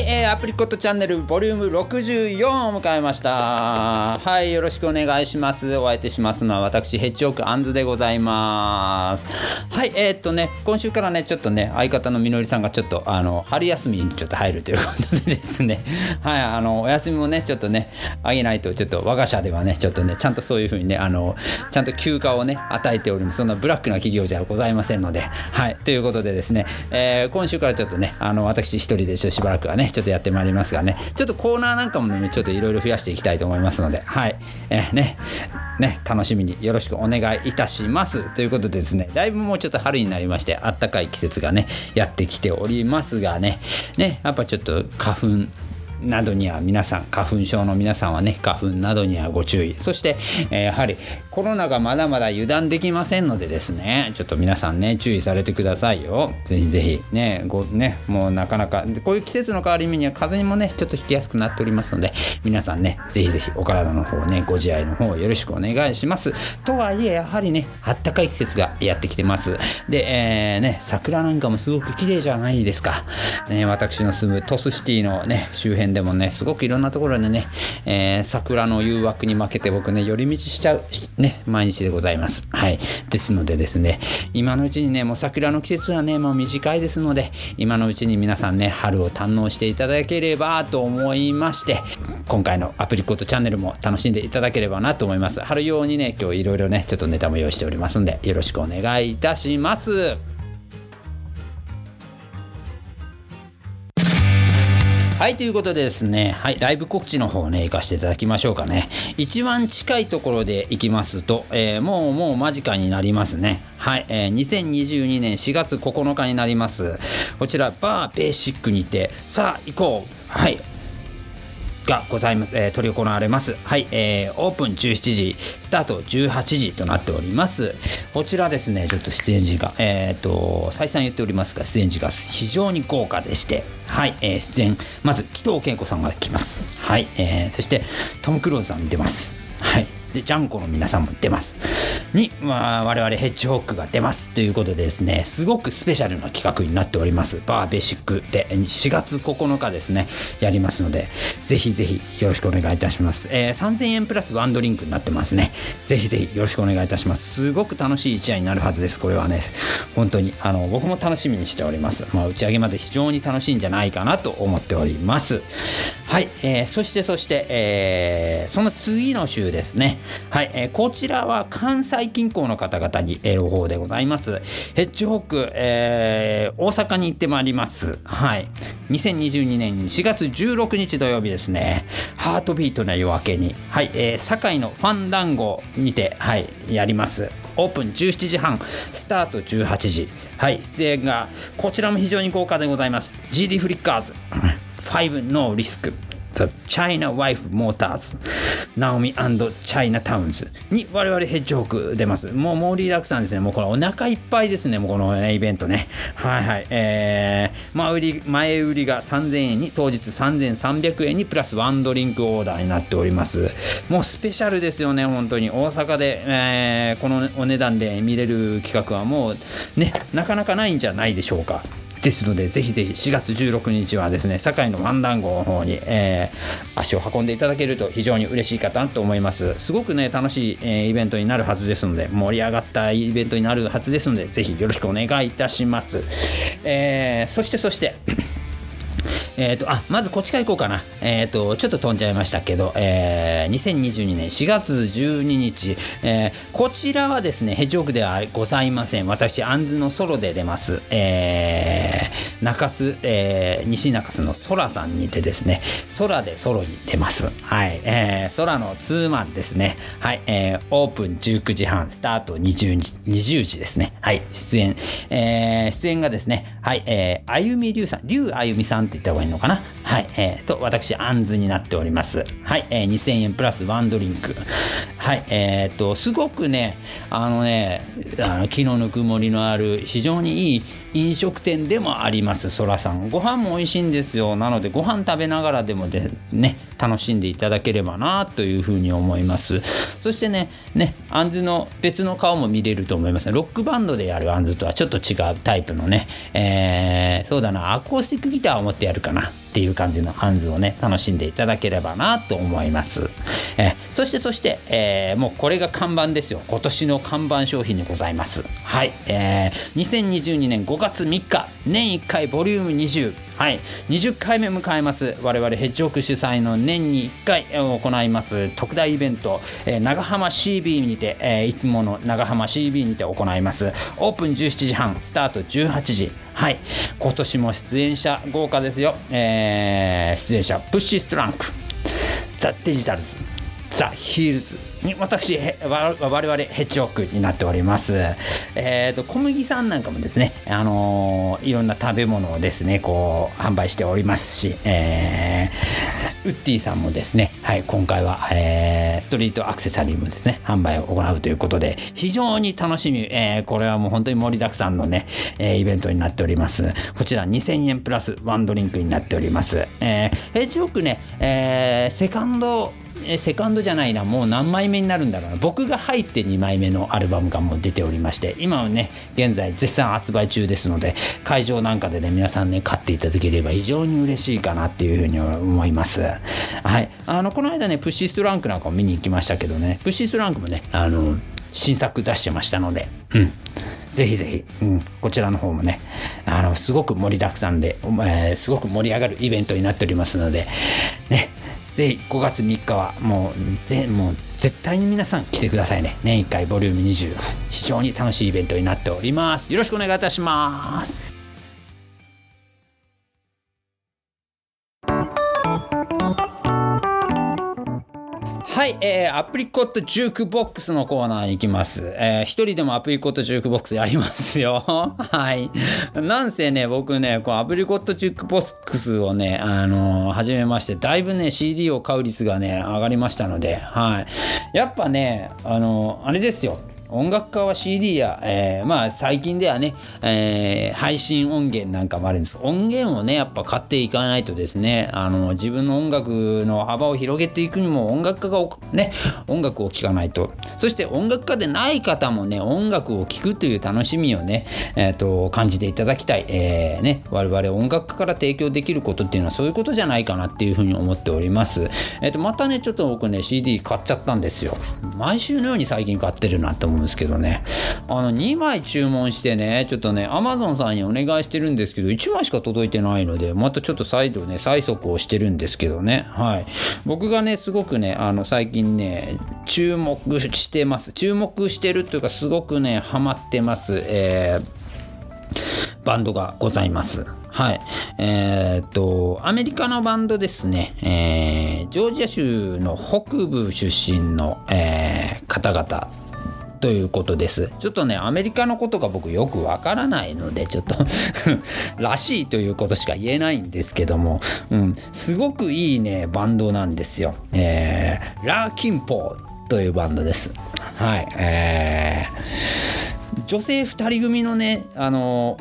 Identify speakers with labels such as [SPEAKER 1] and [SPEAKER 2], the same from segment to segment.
[SPEAKER 1] はい、えー、アプリコットチャンネルボリューム64を迎えました。はい、よろしくお願いします。お相手しますのは私、ヘッジオークアンズでございます。はい、えー、っとね、今週からね、ちょっとね、相方のみのりさんがちょっと、あの、春休みにちょっと入るということでですね、はい、あの、お休みもね、ちょっとね、あげないと、ちょっと我が社ではね、ちょっとね、ちゃんとそういうふうにね、あの、ちゃんと休暇をね、与えております。そんなブラックな企業じゃございませんので、はい、ということでですね、えー今週からちょっとね、あの、私一人でちょしばらくはね、ちょっとやってまいりますがね、ちょっとコーナーなんかもね、ちょっといろいろ増やしていきたいと思いますので、はい、えーね、ね、楽しみによろしくお願いいたします。ということでですね、だいぶもうちょっと春になりまして、あったかい季節がね、やってきておりますがね、ね、やっぱちょっと花粉、などには皆さん花粉症の皆さんはね花粉などにはご注意そして、えーやはりコロナがまだまだ油断できませんのでですねちょっと皆さんね注意されてくださいよ。ぜひぜひねごねもうなかなかこういう季節の変わり目には風にもねちょっと引きやすくなっておりますので皆さんねぜひぜひお体の方ねご自愛の方よろしくお願いします。とはいえやはりねあったかい季節がやってきてます。で、えーね桜なんかもすごく綺麗じゃないですか、ね、私の住むトスシティのね周辺でもねすごくいろんなところでね、えー桜の誘惑に負けて僕ね寄り道しちゃうね毎日でございます。はい。ですのでですね今のうちにねもう桜の季節はねもう短いですので今のうちに皆さんね春を堪能していただければと思いまして今回のアプリコットチャンネルも楽しんでいただければなと思います。春用にね今日いろいろねちょっとネタも用意しておりますんでよろしくお願いいたします。はい、ということでですね、はい、ライブ告知の方をね、行かせていただきましょうかね。一番近いところで行きますと、えーもうもう間近になりますね。はい、えー2022年4月9日になります。こちら、バーベーシックにて、さあ、行こう。はい、がございます、えー、取り行われます。はい、えーオープン17時、スタート18時となっております。こちらですね、ちょっと出演時が、えっ、と、再三言っておりますが、出演時が非常に豪華でして、はい、えー出演、まず、紀藤健子さんが来ます。はい、えーそして、トム・クローズさん出ます。はい。で、ジャンコの皆さんも出ます。に、まあ、我々ヘッジホックが出ます。ということでですね、すごくスペシャルな企画になっております。バーベーシックで4月9日ですね、やりますので、ぜひぜひよろしくお願いいたします。えー3000円プラスワンドリンクになってますね。ぜひぜひよろしくお願いいたします。すごく楽しい一夜になるはずです。これはね、本当に、あの、僕も楽しみにしております。まあ、打ち上げまで非常に楽しいんじゃないかなと思っております。はい、えーそしてそして、えーその次の週ですね。はい、えーこちらは関西近郊の方々にえー朗報でございます。ヘッジホック、えー大阪に行ってまいります。はい。2022年4月16日土曜日ですね。ハートビートな夜明けに、はい、えー堺のファンダンゴにて、はい、やります。オープン17時半、スタート18時。はい、出演が、こちらも非常に豪華でございます。GD フリッカーズ、5 No Risk、The China Wife Motors、ナオミチャイナタウンズに我々ヘッジホーク出ます。もう盛りだくさんですね。もうこれお腹いっぱいですね。もうこの、ね、イベントね。はいはい。えー、前売り、前売りが3000円に、当日3300円にプラスワンドリンクオーダーになっております。もうスペシャルですよね、本当に。大阪で、えーこのお値段で見れる企画はもうね、なかなかないんじゃないでしょうか。ですので、ぜひぜひ4月16日はですね、堺のワンダンゴの方に、えー足を運んでいただけると非常に嬉しいかなと思います。すごくね、楽しい、えーイベントになるはずですので、盛り上がったイベントになるはずですので、ぜひよろしくお願いいたします。えーそしてそして、えー、とあまずこっちから行こうかな、えー、とちょっと飛んじゃいましたけど、えー2022年4月12日、えーこちらはですねヘッジホークではございません。私アンズのソロで出ます、えー中洲、えー西中洲の空さんにてですね空でソロに出ます。はい、えー空のツーマンですね。はい、えーオープン19時半スタート20時 ,20 時ですね。はい。出演、えー出演がですねはい、えー、あゆみりゅうさん、りゅうあゆみさんって言った方がいいのかな？はい、えー、と、私、あんずになっております。はい、えー、2000円プラスワンドリンク。はい、えー、と、すごくね、あのね、あの気のぬくもりのある、非常にいい飲食店でもあります、そらさん。ご飯も美味しいんですよ。なので、ご飯食べながらでもで、ね、楽しんでいただければな、というふうに思います。そしてね、ね、アンズの別の顔も見れると思います。ロックバンドでやるアンズとはちょっと違うタイプのね、えーそうだな、アコースティックギターを持ってやるかな。っていう感じのハンズをね楽しんでいただければなと思います、えそしてそして、えー、もうこれが看板ですよ。今年の看板商品でございます。はい、えー、2022年5月3日年1回ボリューム20はい。20回目迎えます。我々ヘッジホック主催の年に1回行います。特大イベント、えー、長浜 CB にて、えー、いつもの長浜 CB にて行います。オープン17時半スタート18時。はい。今年も出演者豪華ですよ、えー、出演者プッシュストランク。ザ・デジタルズ。ザ・ヒールズ。私我々ヘッジホックになっております。えっ、ー、と小麦さんなんかもですね、あのー、いろんな食べ物をですねこう販売しておりますし、えー、ウッディさんもですね、はい今回は、えー、ストリートアクセサリーもですね販売を行うということで非常に楽しみ、えー、これはもう本当に盛りだくさんのね、えー、イベントになっております。こちら2000円プラスワンドリンクになっております。えー、ヘッジホックね、えー、セカンドえセカンドじゃないなもう何枚目になるんだろうな。僕が入って2枚目のアルバムがもう出ておりまして今はね現在絶賛発売中ですので会場なんかでね皆さんね買っていただければ非常に嬉しいかなっていうふうに思います。はい。あのこの間ねプッシーストランクなんかも見に行きましたけどねプッシーストランクもねあの新作出してましたのでうん。ぜひぜひ、うん、こちらの方もね、あの、すごく盛りだくさんで、えー、すごく盛り上がるイベントになっておりますので、ね、で5月3日はもうぜもう絶対に皆さん来てくださいね。年1回ボリューム20非常に楽しいイベントになっております。よろしくお願いいたします。えー、アプリコットジュークボックスのコーナーに行きます。えー、一人でもアプリコットジュークボックスやりますよ。はい。なんせね、僕ね、こうアプリコットジュークボックスをね、あのー、始めまして、だいぶね、CD を買う率がね、上がりましたので、はい。やっぱね、あのー、あれですよ。音楽家は CD や、えー、まあ最近ではね、えー、配信音源なんかもあるんです。音源をねやっぱ買っていかないとですねあの自分の音楽の幅を広げていくにも音楽家がね音楽を聴かないと。そして音楽家でない方もね音楽を聴くという楽しみをね、えーと、感じていただきたい、えー、ね、我々音楽家から提供できることっていうのはそういうことじゃないかなっていうふうに思っております、えーと、またねちょっと僕ね CD 買っちゃったんですよ。毎週のように最近買ってるなって思うんですけどねあの2枚注文してねちょっとね Amazon さんにお願いしてるんですけど1枚しか届いてないのでまたちょっと再度ね催促をしてるんですけどねはい僕がねすごくねあの最近ね注目してます注目してるというかすごくねハマってますえーバンドがございます。はい。えー、っと、アメリカのバンドですね。えー、ジョージア州の北部出身の、えー、方々ということです。ちょっとね、アメリカのことが僕よくわからないので、ちょっと らしいということしか言えないんですけども、うん、すごくいいね、バンドなんですよ。えー、ラーキンポーというバンドです。はい。えー、女性2人組のね、あの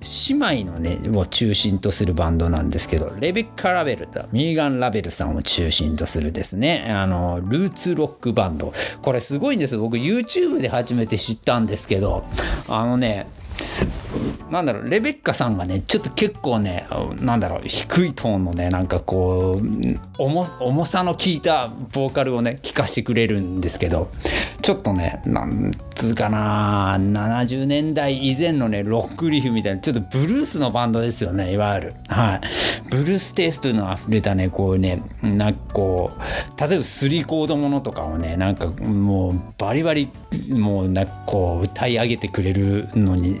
[SPEAKER 1] 姉妹のね、を中心とするバンドなんですけど、レベッカ・ラベルとミーガン・ラベルさんを中心とするですね、あの、ルーツロックバンド。これすごいんです僕 YouTube で初めて知ったんですけど、あのね、なんだろうレベッカさんがねちょっと結構ねなんだろう低いトーンのねなんかこう重さの効いたボーカルをね聴かせてくれるんですけどちょっとねなんつうかな70年代以前のねロックリフみたいなちょっとブルースのバンドですよねいわゆる。はい。ブルーステイストの溢れたねこうねなんかこう例えばスリーコードものとかをねなんかもうバリバリもうなんかこう歌い上げてくれるのに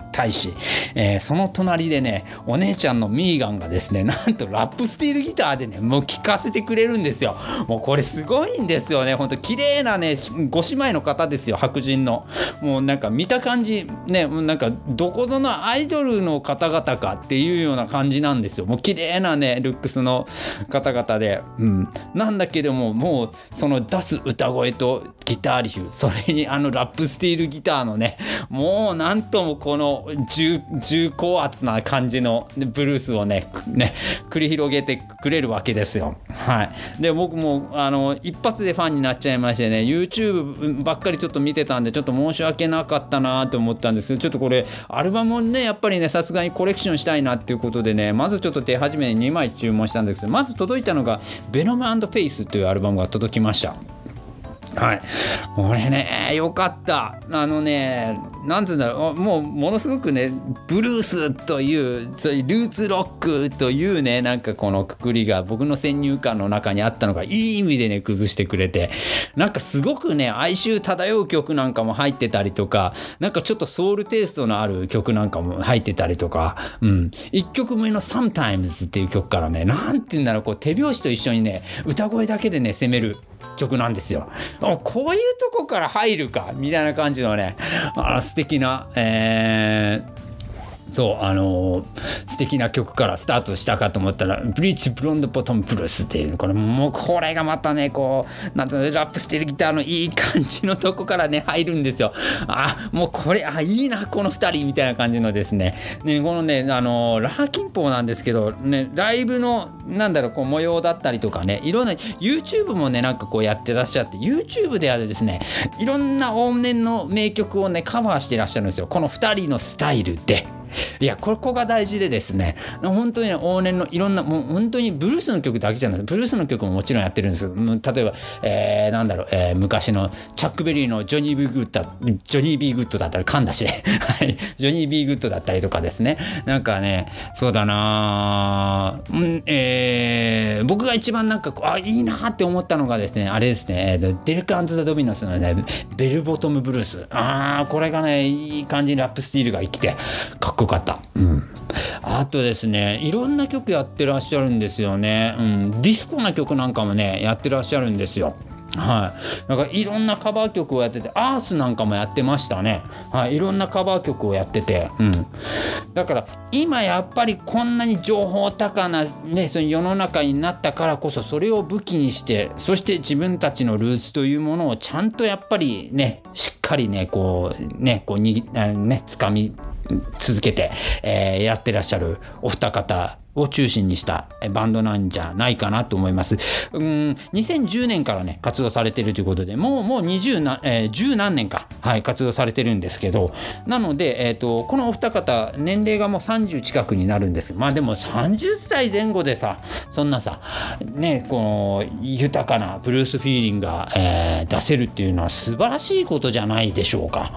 [SPEAKER 1] 対し、えー、その隣でねお姉ちゃんのミーガンがですね なんとラップスティールギターでねもう聴かせてくれるんですよ。もうこれすごいんですよね。ほんと綺麗なねご姉妹の方ですよ白人の。もうなんか見た感じねもうなんかどこぞのアイドルの方々かっていうような感じなんですよ。もう綺麗なねルックスの方々で、うん、なんだけどももうその出す歌声とギターリフそれにあのラップスティールギターのねもうなんともこの重重高圧な感じのブルースをねね繰り広げてくれるわけですよ。はい、で僕もあの一発でファンになっちゃいましてね YouTube ばっかりちょっと見てたんでちょっと申し訳なかったなと思ったんですけどちょっとこれアルバムをねやっぱりねさすがにコレクションしたいなっていうことでねまずちょっと手始めに2枚注文したんですけどまず届いたのが「ベノムフェイス」というアルバムが届きました。はい。これね、よかった。あのね、なんて言うんだろう、もうものすごくね、ブルースという、そういうルーツロックというね、なんかこのくくりが僕の先入観の中にあったのが、いい意味でね、崩してくれて、なんかすごくね、哀愁漂う曲なんかも入ってたりとか、なんかちょっとソウルテイストのある曲なんかも入ってたりとか、うん。1曲目の Sometimes っていう曲からね、なんて言うんだろう、こう手拍子と一緒にね、歌声だけでね、攻める。曲なんですよ。こういうとこから入るかみたいな感じのねあ素敵な、えーそうあのー、素敵な曲からスタートしたかと思ったら「ブリーチブロンドボトムブルース」っていうこれもうこれがまたねこうなんてラップしてるギターのいい感じのとこからね入るんですよ。あもうこれあいいなこの2人みたいな感じのですねねこのねあのー、ラーキンポーなんですけどねライブのなんだろうこう模様だったりとかねいろんな YouTube もねなんかこうやってらっしゃって YouTube であるですねいろんな往年の名曲をねカバーしてらっしゃるんですよこの2人のスタイルで。いやここが大事でですね本当に、ね、往年のいろんなもう本当にブルースの曲だけじゃない。ブルースの曲ももちろんやってるんですけど例えば、えー、なんだろう、えー、昔のチャック・ベリーのジョニー・ビー・グッドジョニー・ビー・グッドだったり噛んだし、はい、ジョニー・ビー・グッドだったりとかですね。なんかねそうだなうんえー、僕が一番なんかあいいなって思ったのがですねあれですね。デルク・アンズ・ザ・ドミノスのねベルボトム・ブルース。ああこれがねいい感じにラップスティールが生きてかっこよかった。うん、あとですねいろんな曲やってらっしゃるんですよね、うん、ディスコな曲なんかもねやってらっしゃるんですよ。はい、なんかいろんなカバー曲をやっててアースなんかもやってましたね、はい、いろんなカバー曲をやってて、うん、だから今やっぱりこんなに情報高な、ね、その世の中になったからこそそれを武器にしてそして自分たちのルーツというものをちゃんとやっぱりねしっかりねこうねこうにね掴み続けて、えー、やってらっしゃるお二方を中心にしたバンドなんじゃないかなと思います。うん、2010年からね、活動されてるということで、もう、もう20な、えー、10何年か、はい、活動されてるんですけど、なので、えっ、ー、と、このお二方、年齢がもう30近くになるんですまあでも30歳前後でさ、そんなさ、ね、この、豊かなブルースフィーリングが、えー、出せるっていうのは素晴らしいことじゃないでしょうか。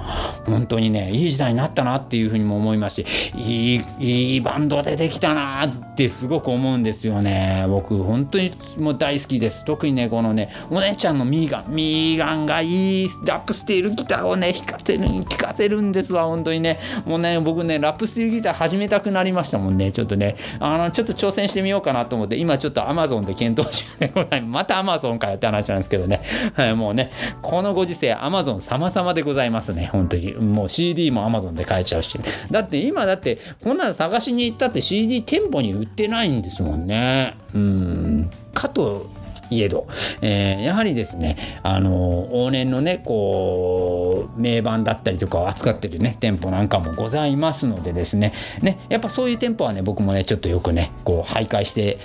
[SPEAKER 1] 本当にね、いい時代になったなっていうふうにも思いますし、いい、いいバンドでできたなって、すごく思うんですよね。僕、本当にもう大好きです。特にね、このね、お姉ちゃんのミーガン、ミーガンがいいラップしているギターをね、弾かせる、弾かせるんですわ、本当にね。もうね、僕ね、ラップしているギター始めたくなりましたもんね。ちょっとね、あの、ちょっと挑戦してみようかなと思って、今ちょっと Amazon で検討中でございます。また Amazon かよって話なんですけどね。はい、もうね、このご時世 Amazon 様々でございますね、本当に。もう CD も Amazon で買えちゃうし。だって今だって、こんなの探しに行ったって CD 店舗に売売ってないんですもんね。うんかといえど、えー、やはりですね、あの、往年のね、こう、名盤だったりとかを扱ってるね、店舗なんかもございますのでですね、ね、やっぱそういう店舗はね、僕もね、ちょっとよくね、こう、徘徊して、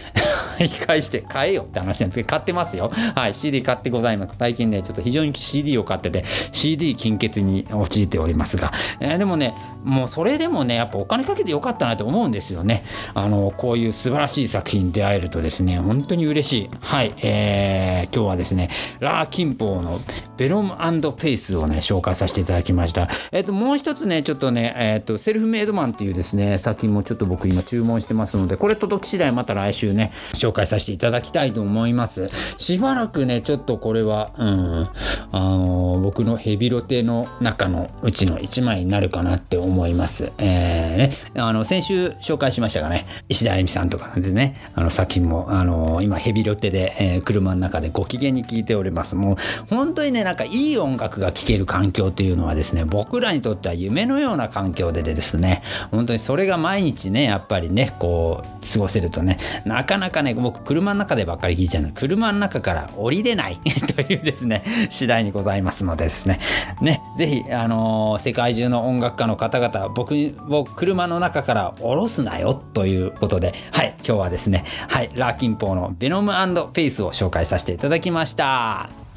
[SPEAKER 1] 徘徊して買えよって話なんですけど、買ってますよ。はい、CD 買ってございます。最近ね、ちょっと非常に CD を買ってて、CD 金欠に陥っておりますが、えー、でもね、もうそれでもね、やっぱお金かけてよかったなと思うんですよね。あの、こういう素晴らしい作品に出会えるとですね、本当に嬉しい。はい、えー、今日はですね、ラーキンポーのベロムフェイスをね、紹介させていただきました。えっ、ー、と、もう一つね、ちょっとね、えっ、ー、と、セルフメイドマンっていうですね、作品もちょっと僕今注文してますので、これ届き次第また来週ね、紹紹介させていただきたいと思います。しばらくね、ちょっとこれは、うん、あの僕のヘビロテの中のうちの1枚になるかなって思います。えー、ね、あの、先週紹介しましたがね、石田あゆみさんとかでね、あの作品も、あの今ヘビロテで、えー、車の中でご機嫌に聴いております。もう本当にね、なんかいい音楽が聴ける環境というのはですね、僕らにとっては夢のような環境でですね、本当にそれが毎日ね、やっぱりね、こう、過ごせるとね、なかなかね、僕車の中でばっかり聞いちゃうの。車の中から降りれない。というですね次第にございますのでですね。ねぜひあのー世界中の音楽家の方々僕を車の中から降ろすなよということではい今日はですねはいラーキンポーのベノムフェイスを紹介させていただきました。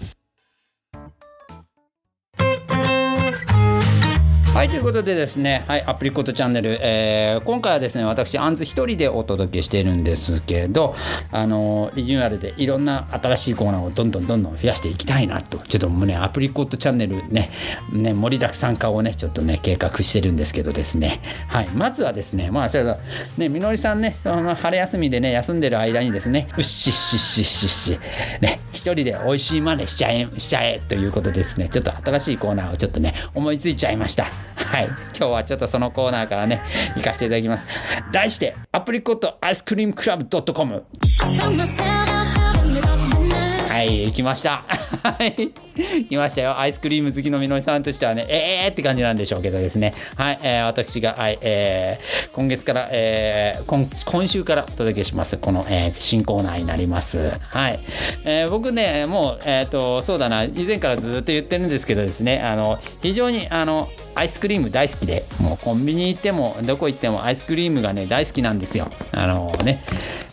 [SPEAKER 1] はい、ということでですね、はい、アプリコットチャンネル、えー今回はですね、私、アンズ一人でお届けしているんですけど、あのーリニューアルでいろんな新しいコーナーをどんどんどんどん増やしていきたいなと、ちょっともうね、アプリコットチャンネルね、ね、盛りだくさん化をね、ちょっとね、計画してるんですけどですね、はい、まずはですね、まあ、ちょっと、ね、みのりさんね、その春休みでね、休んでる間にですね、うっしっしっしっしっし、ね、一人で美味しい真似しちゃえ、しちゃえということですね、ちょっと新しいコーナーをちょっとね、思いついちゃいました。はい。今日はちょっとそのコーナーからね、行かせていただきます。題して、アプリコットアイスクリームクラブ .com。はい、行きました。来ましたよ。アイスクリーム好きのみのりさんとしてはね、えーって感じなんでしょうけどですね。はい、えー私が、はい、えー今月から、えー今、今週からお届けします、この、えー新コーナーになります。はい。えー僕ね、もう、えっ、と、そうだな、以前からずっと言ってるんですけどですね、あの、非常に、あの、アイスクリーム大好きで、もうコンビニ行っても、どこ行ってもアイスクリームがね、大好きなんですよ。あのね、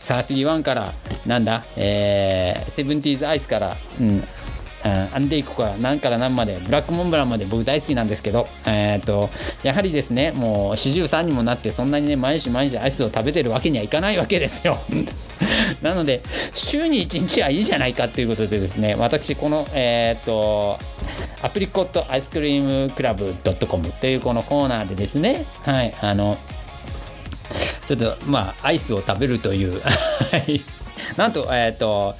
[SPEAKER 1] 31から、なんだ、えー、セブンティーズアイスから、うん、アンデイコか。ら何から何まで。ブラックモンブランまで僕大好きなんですけど、えー、とやはりですねもう43にもなってそんなにね毎日毎日アイスを食べてるわけにはいかないわけですよ。なので週に1日はいいじゃないかっていうことでですね私このえっ、とアプリコットアイスクリームクラブ .com というこのコーナーでですねはいあのちょっとまあアイスを食べるという なんとえっ、と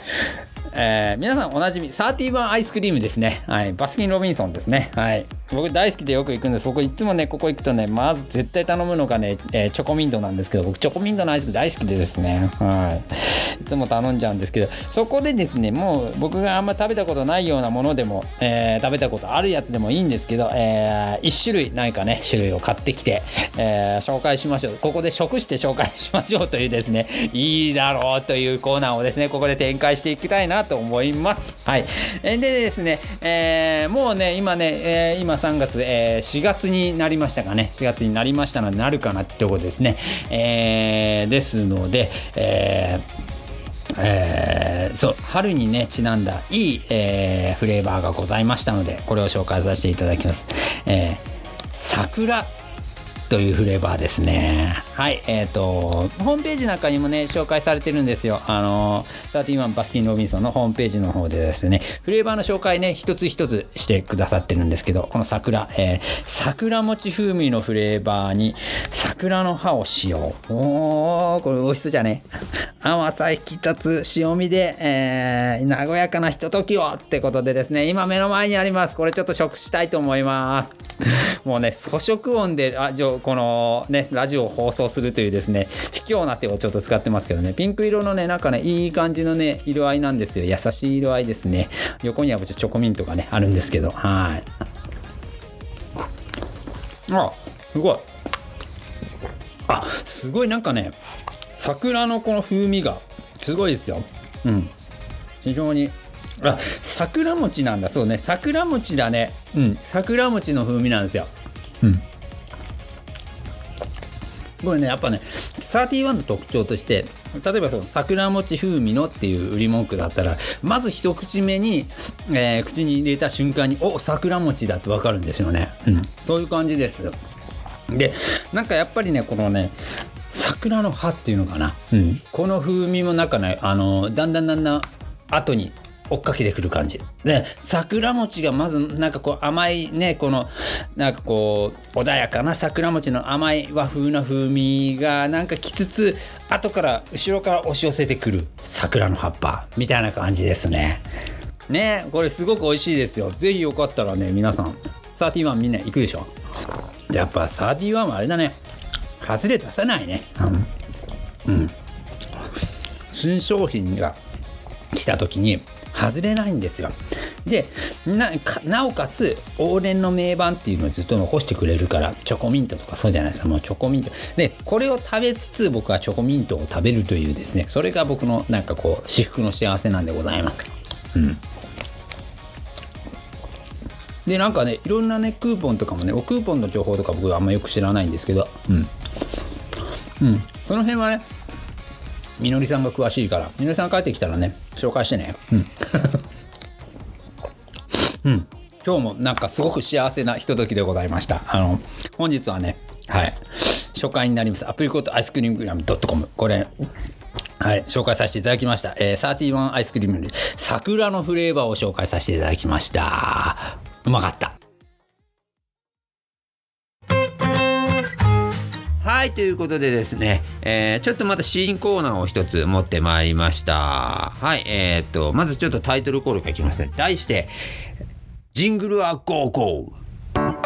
[SPEAKER 1] えー皆さんおなじみ31アイスクリームですね、はい、バスキン・ロビンソンですね、はい、僕大好きでよく行くんです。僕いつもねここ行くとねまず絶対頼むのがね、えーチョコミントなんですけど僕チョコミントのアイス大好きでですね、はい、いつも頼んじゃうんですけどそこでですねもう僕があんま食べたことないようなものでも、えー食べたことあるやつでもいいんですけど、え1種類何かね種類を買ってきて、えー紹介しましょう。ここで食して紹介しましょうというですねいいだろうというコーナーをですねここで展開していきたいなと思います。はい。でですね、えーもうね今ね、えー今3月、えー4月になりましたかね。4月になりましたのでなるかなってとこですね、えーですので、えーえーそう春にねちなんだいい、えーフレーバーがございましたのでこれを紹介させていただきます、えー桜。というフレーバーですね。はい、えっ、と、ホームページなんかにもね、紹介されてるんですよ。あの、31バスキン・ロビンソンのホームページの方でですね、フレーバーの紹介ね、一つ一つしてくださってるんですけど、この桜、えー桜餅風味のフレーバーに、桜の葉を使用。おー、これ美味しそうじゃね？甘さ引き立つ塩味で、えー和やかなひとときをってことでですね、今目の前にあります。これちょっと食したいと思います。もうね、粗食音で、あ、じゃあこのね、ラジオを放送するというですね、卑怯な手をちょっと使ってますけどね、ピンク色のね、なんかね、いい感じのね、色合いなんですよ。優しい色合いですね。横にはチョコミントがね、あるんですけど、はい。あ、すごい。あ、すごいなんかね、桜のこの風味が、すごいですよ。うん。非常にあ桜餅なんだそうね桜餅だねうん桜餅の風味なんですようんこれねやっぱね31の特徴として例えばその桜餅風味のっていう売り文句だったらまず一口目に、えー口に入れた瞬間にお桜餅だってわかるんですよね、うん、そういう感じです。でなんかやっぱりねこのね桜の葉っていうのかな、うん、この風味もなんかねあのだんだんだんだん後に追っかけてくる感じ。で桜餅がまずなんかこう甘いねこのなんかこう穏やかな桜餅の甘い和風な風味がなんかきつつ後から後ろから押し寄せてくる桜の葉っぱみたいな感じですね。ねこれすごく美味しいですよ。ぜひよかったらね皆さん31みんな行くでしょ。やっぱ31はあれだね。外れ出さないね。うん、うん、新商品が来た時に外れないんですよ。でなおかつ往年の名盤っていうのをずっと残してくれるからチョコミントとかそうじゃないですか。もうチョコミント。でこれを食べつつ僕はチョコミントを食べるというですね。それが僕のなんかこう至福の幸せなんでございます。うん。でなんかねいろんなねクーポンとかもねクーポンの情報とか僕はあんまよく知らないんですけど。うん。うん。その辺はねみのりさんが詳しいから。みのりさん帰ってきたらね紹介してね。うん。うん。今日もなんかすごく幸せなひとときでございました。あの本日はねはい。初回になります。アプリコットアイスクリームグラム .com これはい、紹介させていただきました。えー、31アイスクリームで桜のフレーバーを紹介させていただきました。うまかった。はい、ということでですね、えーちょっとまた新コーナーを一つ持ってまいりました。はい、えーっと、まずちょっとタイトルコールがいきますね。題して、ジングルはゴーゴー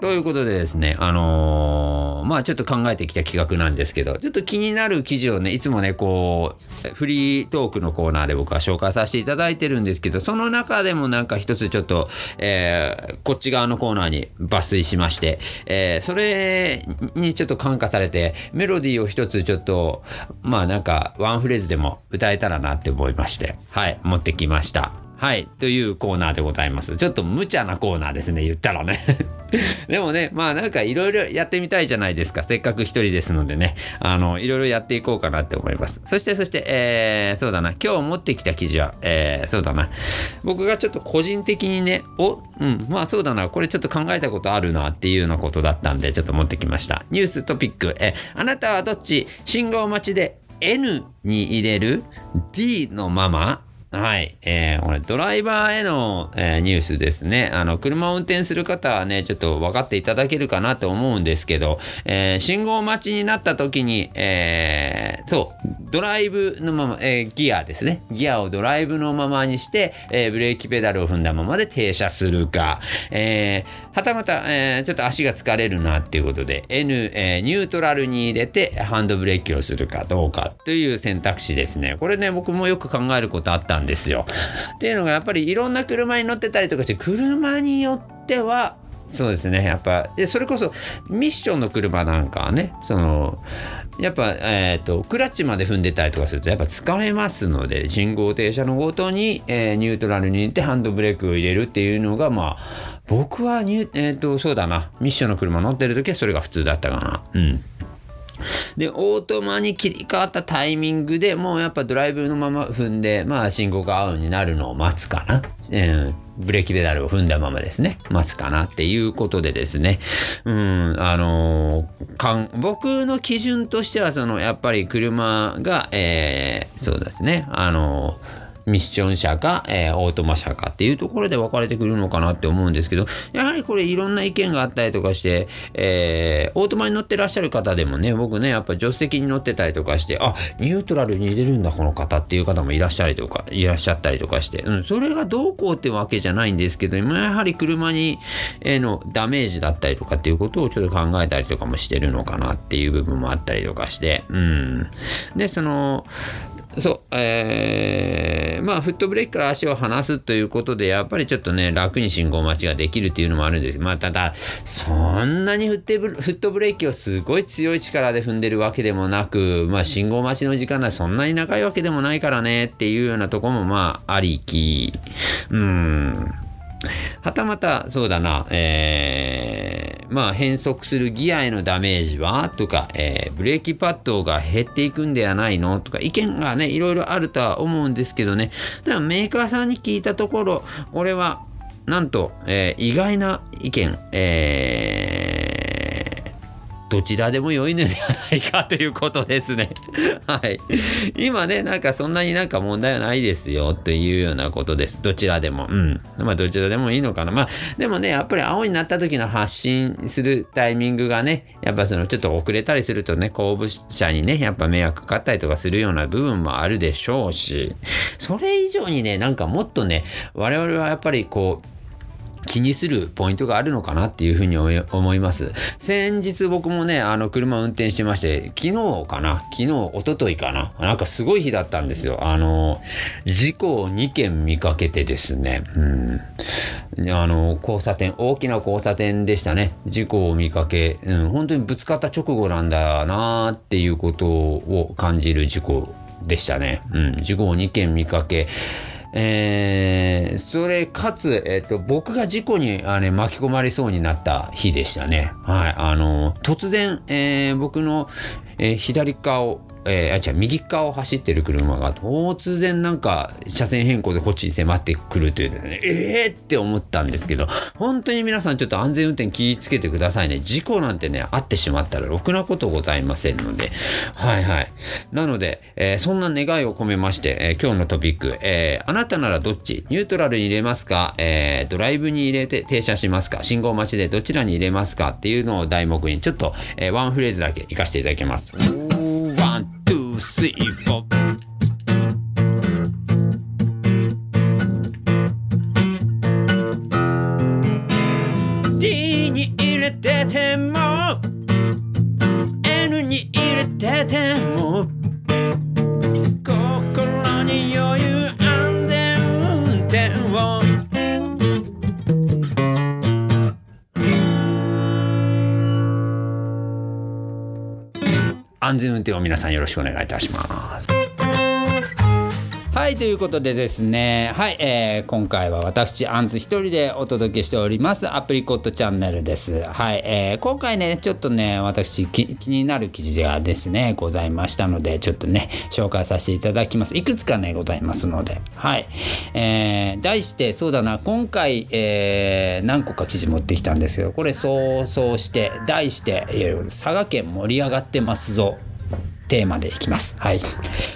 [SPEAKER 1] ということでですね、あのーまあちょっと考えてきた企画なんですけど、ちょっと気になる記事をね、いつもね、こう、フリートークのコーナーで僕は紹介させていただいてるんですけど、その中でもなんか一つちょっと、えーこっち側のコーナーに抜粋しまして、えーそれにちょっと感化されて、メロディーを一つちょっと、まあなんかワンフレーズでも歌えたらなって思いまして、はい、持ってきました。はい。というコーナーでございます。ちょっと無茶なコーナーですね、言ったらね。でもね、まあなんかいろいろやってみたいじゃないですか。せっかく一人ですのでね、あの、いろいろやっていこうかなって思います。そして、そして、えー、そうだな、今日持ってきた記事は、えー、そうだな、僕がちょっと個人的にね、お、うん、まあそうだな、これちょっと考えたことあるなっていうようなことだったんで、ちょっと持ってきました。ニューストピック、えー、あなたはどっち？信号待ちで N に入れる ?D のまま？はい。えー、これ、ドライバーへの、えーニュースですね。あの、車を運転する方はね、ちょっと分かっていただけるかなと思うんですけど、えー信号待ちになった時に、えーそう、ドライブのまま、えーギアですね。ギアをドライブのままにして、えーブレーキペダルを踏んだままで停車するか、えーはたまた、えーちょっと足が疲れるなっていうことで、N、えーニュートラルに入れてハンドブレーキをするかどうかという選択肢ですね。これね、僕もよく考えることあったんですよ。っていうのが、やっぱりいろんな車に乗ってたりとかして、車によっては、そうですね。やっぱ、でそれこそミッションの車なんかはね、その、やっぱ、えっ、と、クラッチまで踏んでたりとかすると、やっぱ疲れますので、信号停車のごとに、えーニュートラルに入れてハンドブレーキを入れるっていうのが、まあ、僕はニュ、えっ、と、そうだな、ミッションの車乗ってる時はそれが普通だったかな。うん。で、オートマに切り替わったタイミングでもうやっぱドライブのまま踏んで、まあ信号が青になるのを待つかな。えーブレーキペダルを踏んだままですね。待つかなっていうことでですね。うん、あのーかん僕の基準としては、その、やっぱり車が、えーそうですね。あのーミッション車か、えーオートマ車かっていうところで分かれてくるのかなって思うんですけど、やはりこれいろんな意見があったりとかして、えーオートマに乗ってらっしゃる方でもね、僕ね、やっぱ助手席に乗ってたりとかして、あ、ニュートラルに入れるんだ、この方っていう方もいらっしゃりとか、いらっしゃったりとかして、うん、それがどうこうってわけじゃないんですけど、今やはり車に、へのダメージだったりとかっていうことをちょっと考えたりとかもしてるのかなっていう部分もあったりとかして、うん。で、その、そう、えー、まあ、フットブレーキから足を離すということで、やっぱりちょっとね、楽に信号待ちができるっていうのもあるんですまあ、ただ、そんなにフッテブフットブレーキをすごい強い力で踏んでるわけでもなく、まあ、信号待ちの時間がそんなに長いわけでもないからねっていうようなとこも、まあ、ありき。うん。はたまた、そうだな、えー、まあ変速するギアへのダメージはとか、えーブレーキパッドが減っていくんではないの？とか、意見がね、いろいろあるとは思うんですけどね。でもメーカーさんに聞いたところ、俺は、なんと、えー意外な意見、えーどちらでも良いのではないかということですね。はい。今ね、なんかそんなになんか問題はないですよというようなことです。どちらでも。うん。まあどちらでもいいのかな。まあでもね、やっぱり青になった時の発信するタイミングがね、やっぱそのちょっと遅れたりするとね、後部車にね、やっぱ迷惑かかったりとかするような部分もあるでしょうし、それ以上にね、なんかもっとね、我々はやっぱりこう、気にするポイントがあるのかなっていうふうに思います。先日僕もね、あの車運転してまして、昨日かな？昨日、一昨日かな？なんかすごい日だったんですよ。あの、事故を2件見かけてですね、うん。あの、交差点、大きな交差点でしたね。事故を見かけ、うん、本当にぶつかった直後なんだなっていうことを感じる事故でしたね。うん、事故を2件見かけ、えー、それかつ、えっ、と、僕が事故にあ、れ、巻き込まれそうになった日でしたね。はい。あの、突然、えー僕の、えー左側を、えーあ、違う、右側を走ってる車が突然なんか車線変更でこっちに迫ってくるというですね、えーって思ったんですけど、本当に皆さんちょっと安全運転気をつけてくださいね。事故なんてね、あってしまったらろくなことございませんので、はいはい。なので、えーそんな願いを込めまして、えー今日のトピック、えーあなたならどっちニュートラルに入れますか、えードライブに入れて停車しますか？信号待ちでどちらに入れますか？っていうのを題目にちょっと、えーワンフレーズだけ活かしていただきます。 One, two,安全運転を皆さんよろしくお願いいたします。はい、ということでですね、はい、えー今回は私、アンズ一人でお届けしております、アプリコットチャンネルです。はい、えー今回ね、ちょっとね、私、気になる記事がですね、ございましたので、ちょっとね、紹介させていただきます。いくつかね、ございますので、はい。えー題して、そうだな、今回、えー何個か記事持ってきたんですけど、これ、そうそうして、題して、佐賀県盛り上がってますぞ。テーマでいきます。はい。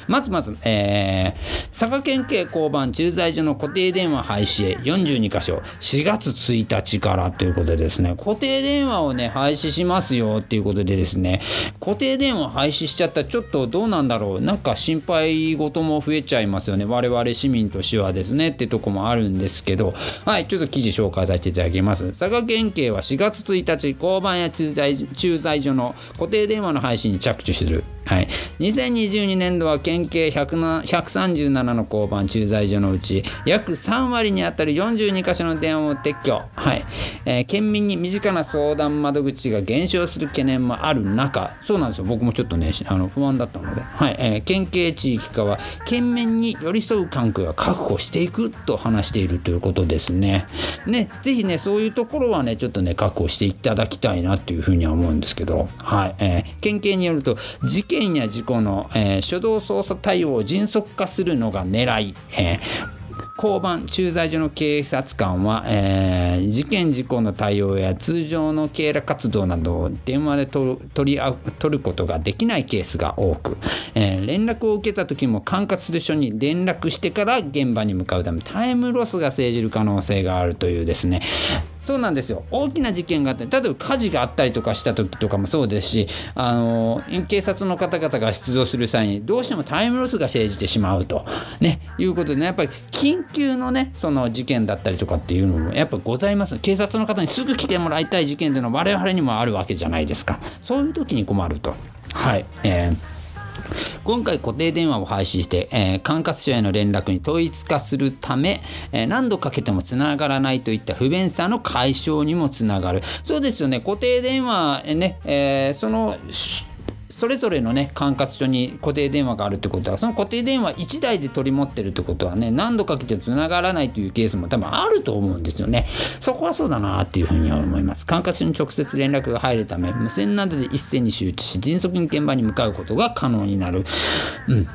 [SPEAKER 1] まずまず、えー、佐賀県警交番駐在所の固定電話廃止へ42箇所、4月1日からということでですね、固定電話をね、廃止しますよっていうことでですね、固定電話廃止しちゃったらちょっとどうなんだろう、なんか心配事も増えちゃいますよね。我々市民としてはですね、ってとこもあるんですけど、はい、ちょっと記事紹介させていただきます。佐賀県警は4月1日、交番や駐在駐在所の固定電話の廃止に着手する。はい、2022年度は県警137の交番駐在所のうち約3割にあたる42箇所の電話を撤去、はい。えー県民に身近な相談窓口が減少する懸念もある中そうなんですよ。僕もちょっとねあの不安だったので、はい。えー県警地域課は県民に寄り添う環境を確保していくと話しているということですね。ねぜひねそういうところはねちょっとね確保していただきたいなというふうには思うんですけど、はい。えー県警によると事件や事故の、えー初動捜査対応を迅速化するのが狙い、えー交番駐在所の警察官は、えー事件事故の対応や通常の警ら活動などを電話で取る取り取ることができないケースが多く、えー連絡を受けた時も管轄する署に連絡してから現場に向かうためタイムロスが生じる可能性があるというですね。そうなんですよ。大きな事件があって例えば火事があったりとかした時とかもそうですしあの警察の方々が出動する際にどうしてもタイムロスが生じてしまうと、ね、いうことでねやっぱり緊急のねその事件だったりとかっていうのもやっぱございます。警察の方にすぐ来てもらいたい事件っていうのは我々にもあるわけじゃないですか。そういう時に困ると。はい。えー今回固定電話を廃止して、えー管轄署への連絡に統一化するため、えー何度かけてもつながらないといった不便さの解消にもつながる。そうですよね。固定電話、ねえーそのそれぞれのね管轄署に固定電話があるってことはその固定電話1台で取り持ってるってことはね何度かけてもつながらないというケースも多分あると思うんですよね。そこはそうだなっていうふうには思います。管轄署に直接連絡が入るため無線などで一斉に周知し迅速に現場に向かうことが可能になる。うん。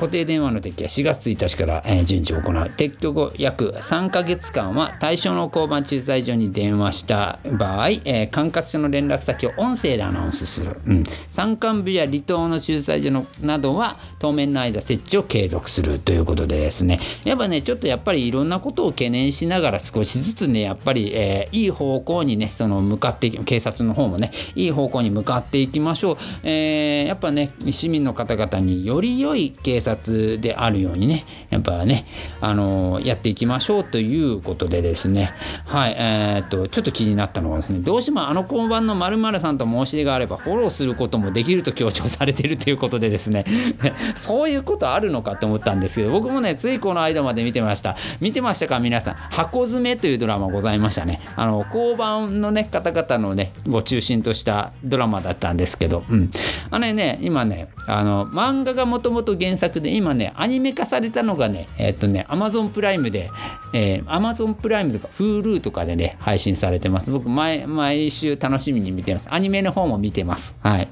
[SPEAKER 1] 固定電話の撤去は4月1日から、えー順次行う。撤去後約3ヶ月間は対象の交番駐在所に電話した場合、えー管轄署の連絡先を音声でアナウンスする、うん、山間部や離島の駐在所のなどは当面の間設置を継続する。ということでですね。やっぱねちょっとやっぱりいろんなことを懸念しながら少しずつねやっぱり、えーいい方向にねその向かって警察の方もねいい方向に向かっていきましょう、えーやっぱね市民の方々により良い警察察であるようにねやっぱねあのやっていきましょうということでですね。はいえーっとちょっと気になったのがですねどうしてもあの交番の〇〇さんと申し出があればフォローすることもできると強調されているということでですね。そういうことあるのかと思ったんですけど僕もねついこの間まで見てました。見てましたか皆さん。箱詰めというドラマございましたね。あの交番のね方々のねご中心としたドラマだったんですけど、うん、あれね今ねあの漫画がもともと原作で今ねアニメ化されたのがねえっとねアマゾンプライムで、えー、アマゾンプライムとか Hulu とかでね配信されてます。僕毎毎週楽しみに見てます。アニメの方も見てます。はい。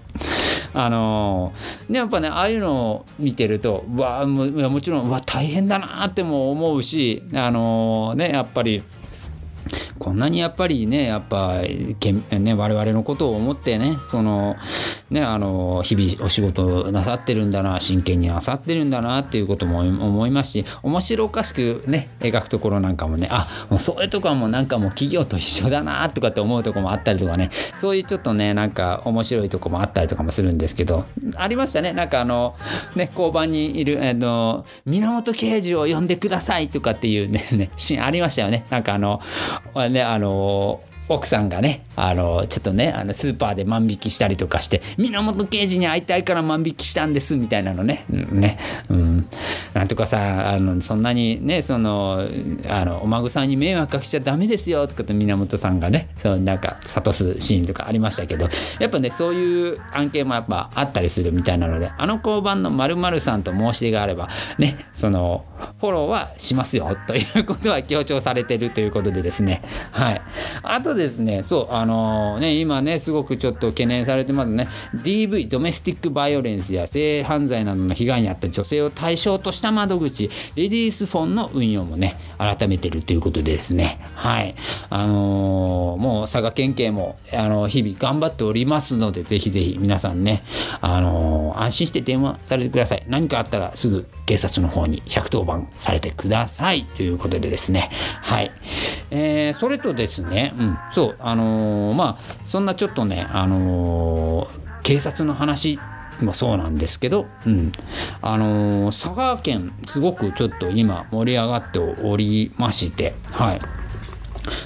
[SPEAKER 1] あのーでやっぱねああいうのを見てるとわももちろんうわ大変だなっても思うしあのーねやっぱりこんなにやっぱりねやっぱけね我々のことを思ってねそのねあの日々お仕事なさってるんだな真剣になさってるんだなっていうことも思いますし面白おかしくね描くところなんかもねあもうそういうとこもなんかもう企業と一緒だなとかって思うとこもあったりとかねそういうちょっとねなんか面白いとこもあったりとかもするんですけどありましたね。なんかあのね交番にいるあの源刑事を呼んでくださいとかっていうねねシーンありましたよね。なんかあのねあの奥さんがね、あの、ちょっとね、あの、スーパーで万引きしたりとかして、源刑事に会いたいから万引きしたんです、みたいなのね、うん、ね、うん、なんとかさ、あの、そんなにね、その、あの、お孫さんに迷惑かけちゃダメですよ、とかって源さんがね、そう、なんか、諭すシーンとかありましたけど、やっぱね、そういう案件もやっぱあったりするみたいなので、あの交番の〇〇さんと申し出があれば、ね、その、フォローはしますよ、ということは強調されてるということでですね、はい。あとですね、そう、あのね、今ね、すごくちょっと懸念されてますね、DV、ドメスティックバイオレンスや性犯罪などの被害に遭った女性を対象とした窓口、レディースフォンの運用もね、改めてるということでですね、はい。あのーもう佐賀県警も、あの日々頑張っておりますので、ぜひぜひ皆さんね、あの安心して電話されてください。何かあったらすぐ警察の方に110番されてくださいということでですね、はい。えーそれとですね、うん、そう、あのーまあ、そんなちょっとね、あのー警察の話もそうなんですけど、うん、あのー佐賀県すごくちょっと今盛り上がっておりまして、はい。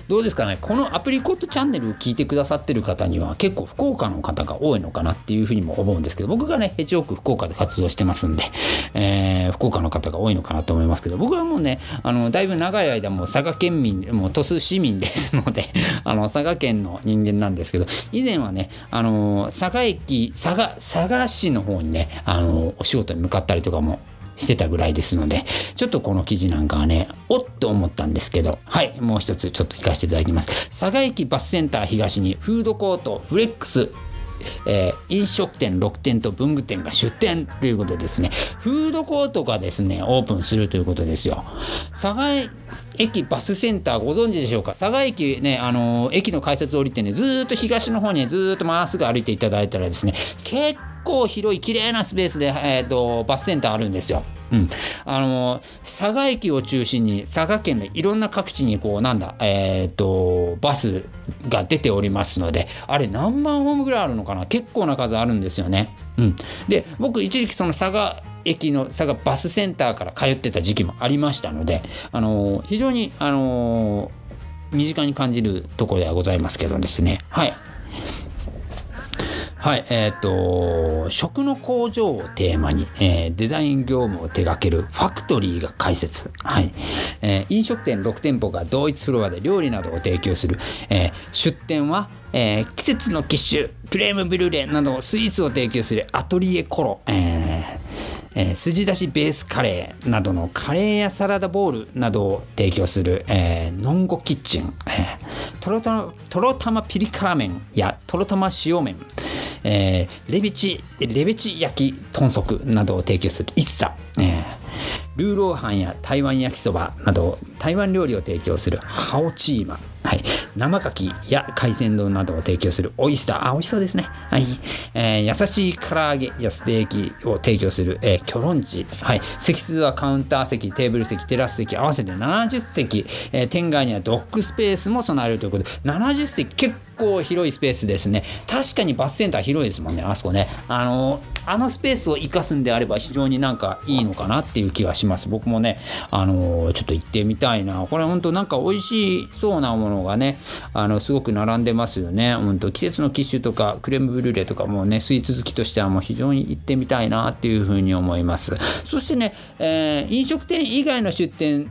[SPEAKER 1] どうですかね。このアプリコットチャンネルを聞いてくださってる方には結構福岡の方が多いのかなっていうふうにも思うんですけど僕がねヘチオーク福岡で活動してますんで、えー福岡の方が多いのかなと思いますけど僕はもうねあのだいぶ長い間もう佐賀県民もう鳥栖市民ですので あの佐賀県の人間なんですけど以前はねあの佐賀駅佐賀佐賀市の方にねあのお仕事に向かったりとかもしてたぐらいですので、ちょっとこの記事なんかはね、おっと思ったんですけど、はい、もう一つちょっと聞かせていただきます。佐賀駅バスセンター東にフードコートフレックスえー飲食店6店と文具店が出店ということですね。フードコートがですね、オープンするということですよ。佐賀駅バスセンターご存知でしょうか？佐賀駅ね、あのー駅の改札降りてね、ずーっと東の方にずーっとまっすぐ歩いていただいたらですね、結構広い綺麗なスペースで、えー、とバスセンターあるんですよ。うん、あの佐賀駅を中心に佐賀県のいろんな各地にこうなんだえっ、とバスが出ておりますのであれ何万ホームぐらいあるのかな？結構な数あるんですよね。うん、で僕一時期その佐賀駅の佐賀バスセンターから通ってた時期もありましたのであの非常にあの身近に感じるところではございますけどですね。はい。はい、えっ、と、食の工場をテーマに、えーデザイン業務を手掛けるファクトリーが開設。はい。えー飲食店6店舗が同一フロアで料理などを提供する。え出店は、え季節のキッシュ、クレームブリュレなどスイーツを提供するアトリエコロ。えーえー筋出しベースカレーなどのカレーやサラダボールなどを提供する、えー、ノンゴキッチン、えーとろたまピリ辛麺やとろたま塩麺、えーレビチレビチ焼き豚足などを提供する一茶、えールーローハンや台湾焼きそばなど台湾料理を提供するハオチーマはい、生牡蠣や海鮮丼などを提供するオイスターあ美味しそうですね、はい。えー優しい唐揚げやステーキを提供する、えーキョロンチ、はい、席数はカウンター席テーブル席テラス席合わせて70席、えー店外にはドッグスペースも備えるということで70席結構広いスペースですね。確かにバスセンター広いですもんねあそこね。あのーあのスペースを生かすんであれば非常になんかいいのかなっていう気がします。僕もねあのーちょっと行ってみたいな。これ本当なんか美味しそうなものがねあのすごく並んでますよね。本当季節のキッシュとかクレームブリュレとかもねスイーツ好きとしてはもう非常に行ってみたいなっていうふうに思います。そしてね、えー飲食店以外の出店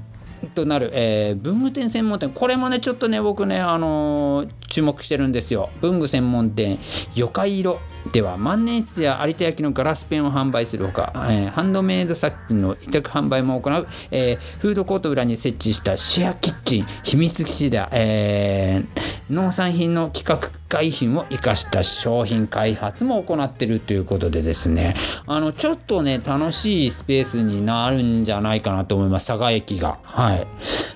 [SPEAKER 1] となる、えー文具店専門店これもねちょっとね僕ねあのー注目してるんですよ。文具専門店魚介色。では万年筆や有田焼のガラスペンを販売するほか、えーハンドメイド作品の委託販売も行う、えーフードコート裏に設置したシェアキッチン秘密基地で、えー農産品の規格外品を生かした商品開発も行っているということでですね。あのちょっとね楽しいスペースになるんじゃないかなと思います。佐賀駅が。はい。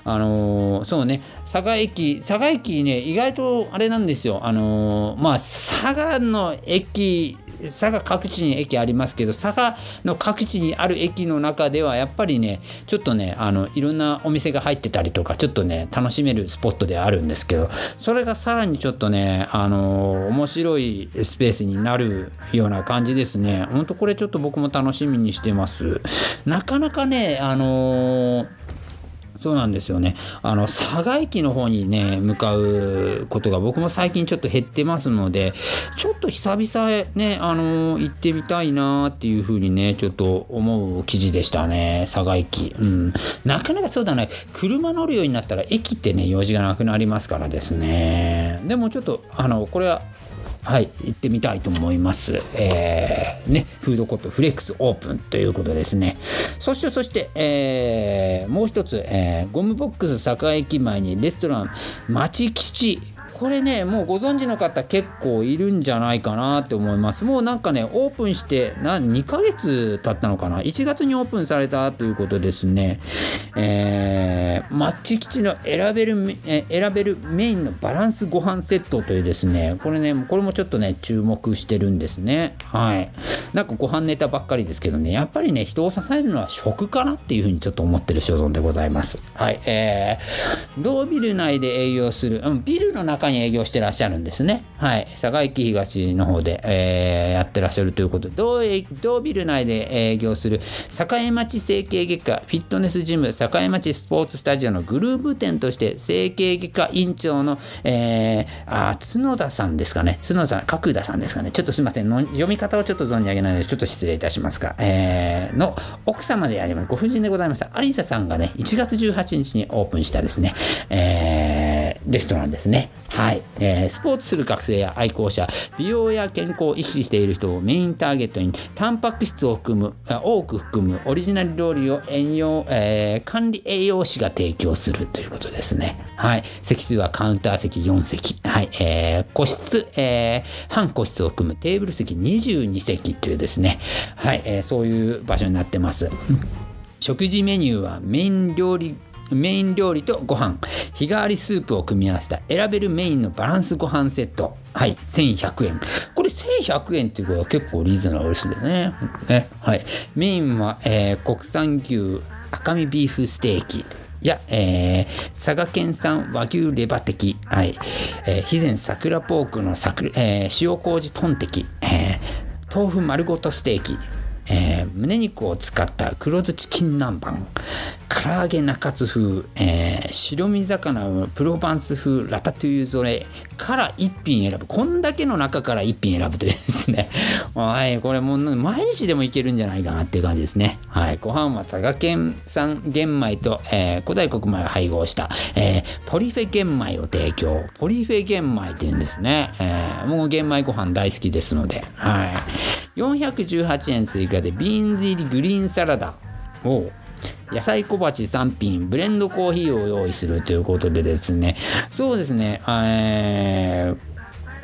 [SPEAKER 1] あのそうね。佐賀駅佐賀駅ね意外とあれなんですよ。あのーまあ佐賀の駅佐賀各地に駅ありますけど佐賀の各地にある駅の中ではやっぱりねちょっとねあのいろんなお店が入ってたりとかちょっとね楽しめるスポットではあるんですけどそれがさらにちょっとねあの面白いスペースになるような感じですね。ほんとこれちょっと僕も楽しみにしてます。なかなかねあのそうなんですよね。あの、佐賀駅の方にね、向かうことが僕も最近ちょっと減ってますので、ちょっと久々ね、あの行ってみたいなっていうふうにね、ちょっと思う記事でしたね、佐賀駅。うん。なかなかそうだね、車乗るようになったら駅ってね、用事がなくなりますからですね。でもちょっと、あの、これは、はい、行ってみたいと思います。えー、ね、フードコートフレックスオープンということですね。そして、そして、えーもう一つ、えーゴムボックス栄駅前にレストラン町吉。これね、もうご存知の方結構いるんじゃないかなって思います。もうなんかね、オープンしてな2ヶ月経ったのかな ?1 月にオープンされたということですね。えー、マッチ吉の選べる、選べるメインのバランスご飯セットというですね、これね、これもちょっとね、注目してるんですね。はい。なんかご飯ネタばっかりですけどね、やっぱりね、人を支えるのは食かなっていうふうにちょっと思ってる所存でございます。はい。えー、同ビル内で営業する、うん、ビルの中に営業してらっしゃるんですね。はい。佐賀駅東の方で、えーやってらっしゃるということで、同同ビル内で営業する栄町整形外科フィットネスジム栄町スポーツスタジオのグループ店として整形外科院長の、えー、あ角田さんですかね。角田さん角田さんですかね。ちょっとすみません。読み方をちょっと存じ上げないのでちょっと失礼いたしますが、えーの奥様であります。ご婦人でございました。有沙さんがね1月18日にオープンしたですね、えーレストランですね。はい、えースポーツする学生や愛好者美容や健康を意識している人をメインターゲットにタンパク質を含む多く含むオリジナル料理を栄養、えー管理栄養士が提供するということですね。はい。席数はカウンター席4席。はい、えー個室、えー半個室を含むテーブル席22席というですね。はい、えーそういう場所になってます。食事メニューはメイン料理メイン料理とご飯。日替わりスープを組み合わせた選べるメインのバランスご飯セット。はい。1100円。これ1100円っていうことは結構リーズナブルですね。ね。はい。メインは、えー国産牛赤身ビーフステーキ。や、えー佐賀県産和牛レバ的、はい。えー、肥前桜ポークの桜、えー塩麹トンテキ、えー豆腐丸ごとステーキ、えー胸肉を使った黒酢チキン南蛮唐揚げ中津風、えー白身魚プロバンス風ラタトゥイユ添えから1品選ぶ。こんだけの中から1品選ぶというですね。はいこれもう毎日でもいけるんじゃないかなっていう感じですね。はいご飯は佐賀県産玄米と、えー古代国米を配合した、えーポリフェ玄米を提供。ポリフェ玄米っていうんですね、えーもう玄米ご飯大好きですので。はい。418円追加でビーンズ入りグリーンサラダを野菜小鉢3品ブレンドコーヒーを用意するということでですね。そうですね。えーっ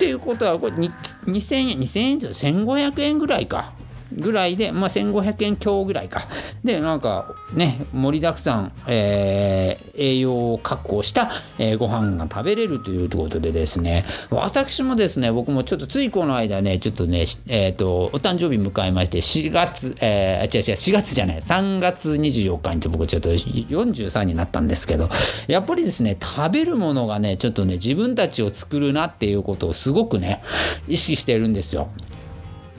[SPEAKER 1] ていうことはこれ2000円2000円って1500円ぐらいか。ぐらいで、まあ、1500円強ぐらいか。で、なんかね、盛りだくさん、えー栄養を確保した、えーご飯が食べれるということでですね、私もですね、僕もちょっとついこの間ね、ちょっとね、えっ、と、お誕生日迎えまして、4月、えー、違う違う、4月じゃない、3月24日に僕ちょっと43になったんですけど、やっぱりですね、食べるものがね、ちょっとね、自分たちを作るなっていうことをすごくね、意識してるんですよ。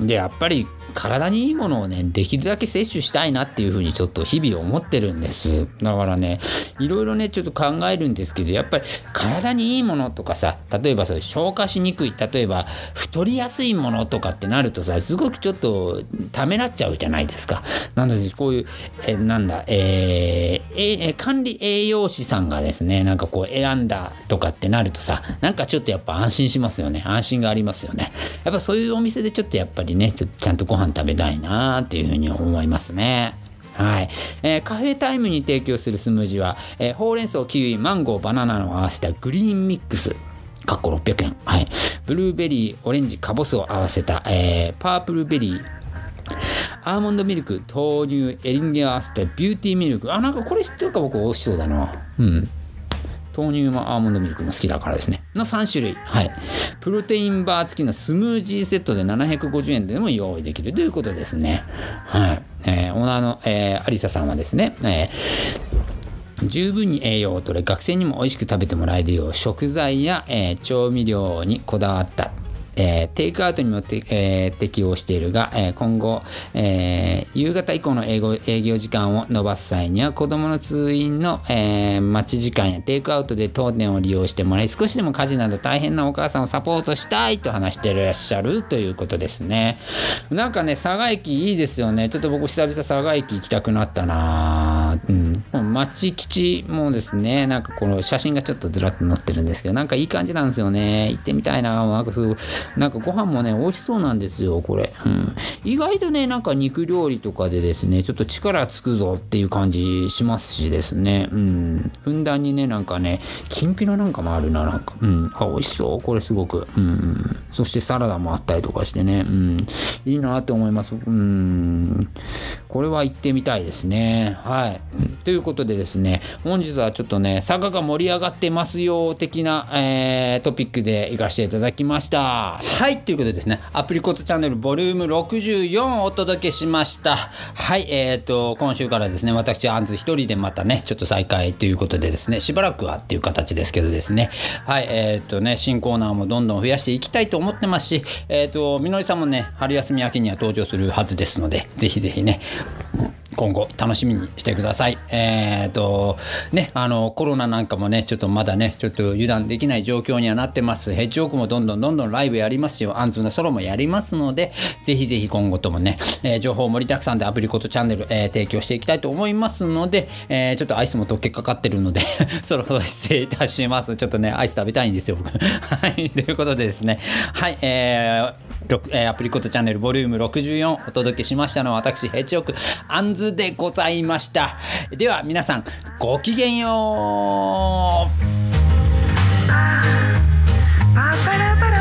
[SPEAKER 1] でやっぱり体にいいものをね、できるだけ摂取したいなっていうふうにちょっと日々思ってるんです。だからね、いろいろね、ちょっと考えるんですけど、やっぱり体にいいものとかさ、例えばそう消化しにくい、例えば太りやすいものとかってなるとさ、すごくちょっとためらっちゃうじゃないですか。なので、こういう、えなんだ、えーえー管理栄養士さんがですね、なんかこう選んだとかってなるとさ、なんかちょっとやっぱ安心しますよね。安心がありますよね。やっぱそういうお店でちょっとやっぱりね、ちょっとちゃんとご飯飯食べたいなっていうふうに思いますね。はい、えーカフェタイムに提供するスムージーは、えーほうれん草、キウイ、マンゴー、バナナを合わせたグリーンミックス。かっこ600円。はい。ブルーベリー、オレンジ、カボスを合わせた、えーパープルベリー、アーモンドミルク、豆乳、エリンギを合わせたビューティーミルク。あ、なんかこれ知ってるか僕美味しそうだな。うん。豆乳もアーモンドミルクも好きだからですね。の3種類。はい。プロテインバー付きのスムージーセットで750円でも用意できるということですね。はい。えーオーナーの、えー、アリサさんはですね、えー十分に栄養を取れ学生にも美味しく食べてもらえるよう食材や、えー調味料にこだわった、えーテイクアウトにもて、えー適用しているが、えー今後、え夕方以降の営業営業時間を延ばす際には子どもの通院の、え待ち時間やテイクアウトで当店を利用してもらい少しでも家事など大変なお母さんをサポートしたいと話していらっしゃるということですね。なんかね佐賀駅いいですよね。ちょっと僕久々佐賀駅行きたくなったな。うん。町吉もですねなんかこの写真がちょっとずらっと載ってるんですけどなんかいい感じなんですよね。行ってみたいな。なんかすごいなんかご飯もね美味しそうなんですよこれ、うん、意外とねなんか肉料理とかでですねちょっと力つくぞっていう感じしますしですね。うん。ふんだんにねなんかねきんぴらなんかもあるななんか。うん。あ美味しそう。これすごく。うん。そしてサラダもあったりとかしてね。うん。いいなって思います。うん。これは行ってみたいですね。はい。ということでですね本日はちょっとね佐賀が盛り上がってますよ的な、えートピックで行かせていただきました。はいということでですね。アプリコットチャンネルボリューム64をお届けしました。はいえー、と今週からですね私アンズ一人でまたねちょっと再開ということでですねしばらくはっていう形ですけどですね。はいえっ、とね新コーナーもどんどん増やしていきたいと思ってますしえっ、とみのりさんもね春休み明けには登場するはずですのでぜひぜひね今後楽しみにしてください。えっ、と、ね、あの、コロナなんかもね、ちょっとまだね、ちょっと油断できない状況にはなってます。ヘッジオークもどんどんどんどんライブやりますし、アンズのソロもやりますので、ぜひぜひ今後ともね、えー情報盛りだくさんでアプリコットチャンネル、えー提供していきたいと思いますので、えちょっとアイスも溶けかかってるので、そろそろ失礼いたします。ちょっとね、アイス食べたいんですよ、僕。はい、ということでですね、はい、えーえアプリコットチャンネルボリューム64お届けしましたのは私ヘッジオークアンズズでございました。では皆さん、ごきげんようパラパラ